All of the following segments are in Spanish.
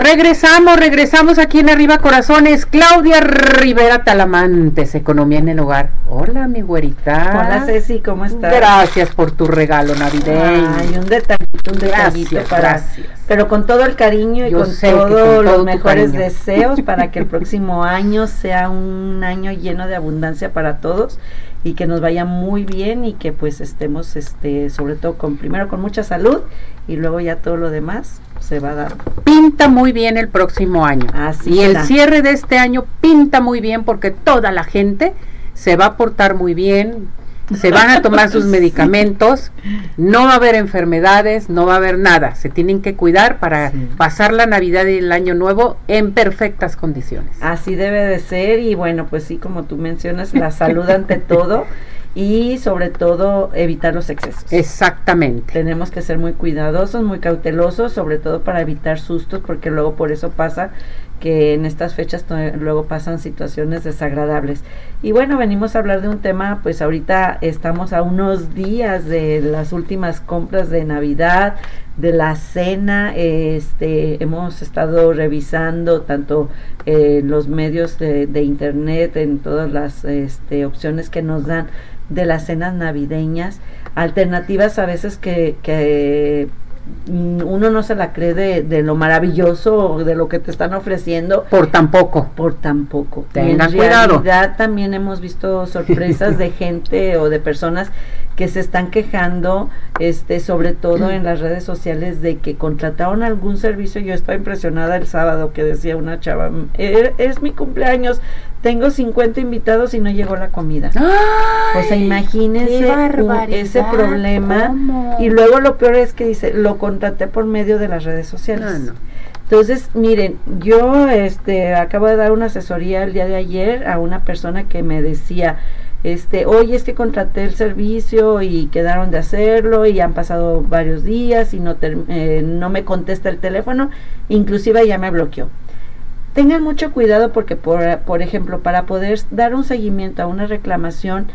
Regresamos, regresamos aquí en Arriba Corazones. Claudia Rivera Talamantes, Economía en el Hogar. Hola, mi güerita. Hola, Ceci, ¿cómo estás? Gracias por tu regalo navideño. Ay, un detallito, un detallito Gracias, para. gracias. Pero con todo el cariño y Yo con todos con todo los mejores cariño. deseos para que el próximo año sea un año lleno de abundancia para todos y que nos vaya muy bien y que pues estemos este sobre todo con primero con mucha salud y luego ya todo lo demás se va a dar. Pinta muy bien el próximo año. Así y el cierre de este año pinta muy bien porque toda la gente se va a portar muy bien, se van a tomar sus medicamentos, no va a haber enfermedades, no va a haber nada. Se tienen que cuidar para Sí. pasar la Navidad y el Año Nuevo en perfectas condiciones. Así debe de ser y bueno, pues sí, como tú mencionas, la salud ante todo y sobre todo evitar los excesos. Exactamente. Tenemos que ser muy cuidadosos, muy cautelosos, sobre todo para evitar sustos, porque luego por eso pasa que en estas fechas luego pasan situaciones desagradables. Y bueno, venimos a hablar de un tema, pues ahorita estamos a unos días de las últimas compras de Navidad, de la cena, este, hemos estado revisando tanto eh, los medios de, internet, en todas las este, opciones que nos dan de las cenas navideñas, alternativas a veces que, uno no se la cree de, de lo maravilloso de lo que te están ofreciendo Por tampoco. por tan poco. Y Tengan en cuidado. realidad también hemos visto sorpresas de gente o de personas que se están quejando, este, sobre todo en las redes sociales, de que contrataron algún servicio. Yo estaba impresionada el sábado que decía una chava, "Er- es mi cumpleaños, tengo 50 invitados y no llegó la comida. O sea, imagínense un- ese problema. ¿cómo? Y luego lo peor es que dice, lo contraté por medio de las redes sociales. No, no. Entonces, miren, yo este acabo de dar una asesoría el día de ayer a una persona que me decía, este, oye, es que contraté el servicio y quedaron de hacerlo y han pasado varios días y no eh, no me contesta el teléfono, inclusive ya me bloqueó. Tengan mucho cuidado porque, por, por ejemplo, para poder dar un seguimiento a una reclamación,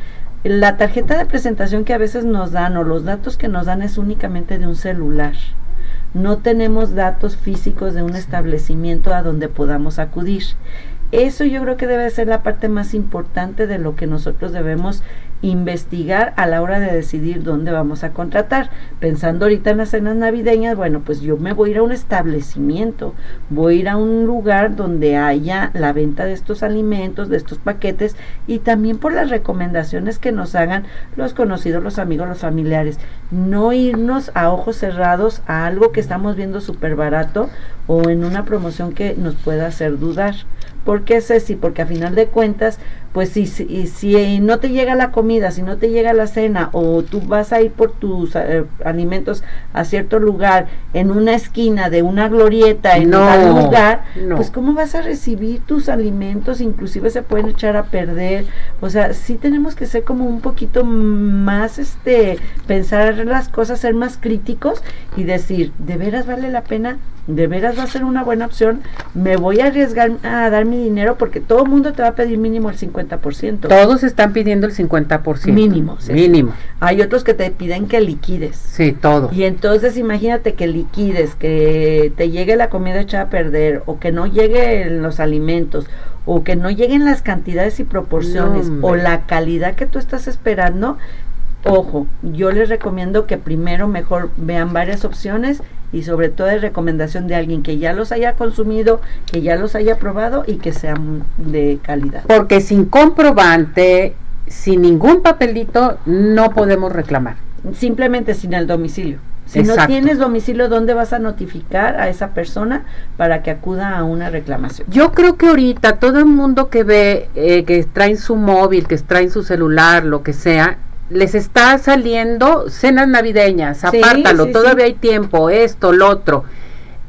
la tarjeta de presentación que a veces nos dan o los datos que nos dan es únicamente de un celular. No tenemos datos físicos de un establecimiento a donde podamos acudir. Eso yo creo que debe ser la parte más importante de lo que nosotros debemos investigar a la hora de decidir dónde vamos a contratar. Pensando ahorita en las cenas navideñas, bueno, pues yo me voy a ir a un establecimiento, voy a ir a un lugar donde haya la venta de estos alimentos, de estos paquetes y también por las recomendaciones que nos hagan los conocidos, los amigos, los familiares. No irnos a ojos cerrados a algo que estamos viendo súper barato o en una promoción que nos pueda hacer dudar. ¿Por qué Ceci? Porque a final de cuentas, pues si, si, si no te llega la comida, si no te llega la cena o tú vas a ir por tus eh, alimentos a cierto lugar en una esquina de una glorieta en No, tal lugar, no. pues cómo vas a recibir tus alimentos, inclusive se pueden echar a perder. O sea, sí tenemos que ser como un poquito más este pensar las cosas, ser más críticos y decir, ¿de veras vale la pena? ¿De veras va a ser una buena opción? Me voy a arriesgar a dar mi dinero porque todo el mundo te va a pedir mínimo el 50%. Todos están pidiendo el 50%. Mínimo, sí. Mínimo. Hay otros que te piden que liquides. Sí, todo. Y entonces imagínate que liquides, que te llegue la comida echada a perder, o que no lleguen los alimentos, o que no lleguen las cantidades y proporciones, No, o la calidad que tú estás esperando. Ojo, yo les recomiendo que primero mejor vean varias opciones y sobre todo de recomendación de alguien que ya los haya consumido, que ya los haya probado y que sean de calidad. Porque sin comprobante, sin ningún papelito, no podemos reclamar. Simplemente sin el domicilio. Si no tienes domicilio, ¿dónde vas a notificar a esa persona para que acuda a una reclamación? Yo creo que ahorita todo el mundo que ve eh, que traen su móvil, que traen su celular, lo que sea, les está saliendo cenas navideñas, apártalo, sí, todavía sí. hay tiempo, esto, lo otro.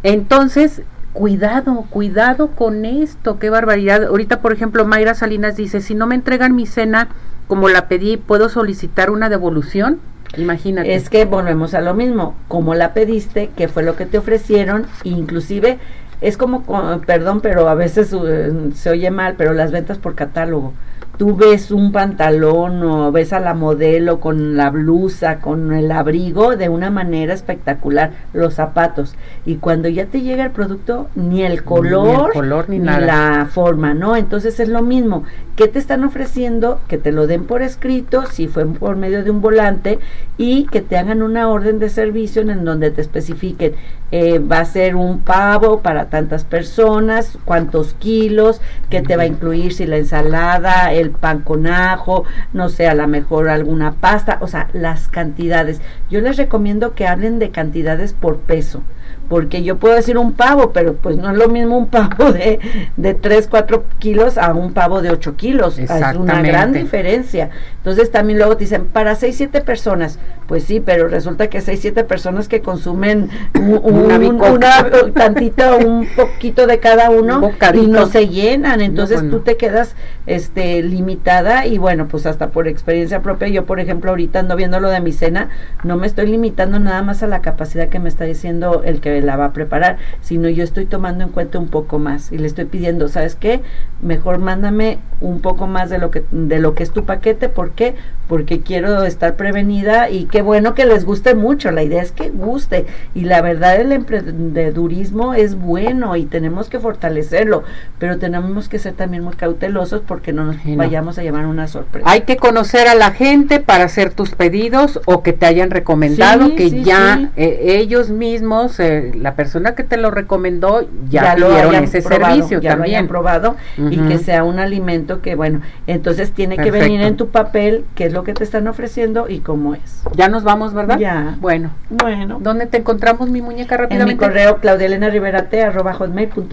Entonces, cuidado, cuidado con esto, qué barbaridad. Ahorita, por ejemplo, Mayra Salinas dice, si no me entregan mi cena como la pedí, ¿puedo solicitar una devolución? Imagínate. Es que volvemos a lo mismo, como la pediste, qué fue lo que te ofrecieron, inclusive es como, co- perdón, pero a veces eh, se oye mal, pero las ventas por catálogo. Tú ves un pantalón o ves a la modelo con la blusa, con el abrigo de una manera espectacular, los zapatos. Y cuando ya te llega el producto, ni el color, ni, la forma, ¿no? Entonces es lo mismo. ¿Qué te están ofreciendo? Que te lo den por escrito, si fue por medio de un volante, y que te hagan una orden de servicio en donde te especifiquen, eh, va a ser un pavo para tantas personas, cuántos kilos, qué te va a incluir si la ensalada, el pan con ajo, no sé, a lo mejor alguna pasta, o sea, las cantidades. Yo les recomiendo que hablen de cantidades por peso porque yo puedo decir un pavo, pero pues no es lo mismo un pavo de, de 3, 4 kilos a un pavo de 8 kilos. Es una gran diferencia. Entonces también luego te dicen, para 6, 7 personas, pues sí, pero resulta que 6, 7 personas que consumen un, una, tantito, un poquito de cada uno y no se llenan. Entonces tú te quedas este limitada y bueno, pues hasta por experiencia propia, yo por ejemplo ahorita ando viendo lo de mi cena, no me estoy limitando nada más a la capacidad que me está diciendo el que la va a preparar, sino yo estoy tomando en cuenta un poco más y le estoy pidiendo, ¿sabes qué? Mejor mándame un poco más de lo que de lo que es tu paquete, ¿por qué? Porque quiero estar prevenida y qué bueno que les guste mucho, la idea es que guste y la verdad el emprendedurismo es bueno y tenemos que fortalecerlo, pero tenemos que ser también muy cautelosos porque no nos vayamos a llevar una sorpresa. Hay que conocer a la gente para hacer tus pedidos o que te hayan recomendado que ya eh, ellos mismos eh, la persona que te lo recomendó ya, lo dieron ese servicio ya también. Lo probado y que sea un alimento que bueno, entonces tiene que venir en tu papel qué es lo que te están ofreciendo y cómo es. Ya nos vamos, ¿verdad? Ya. Bueno. Bueno. ¿Dónde te encontramos mi muñeca rápidamente? En mi correo claudielena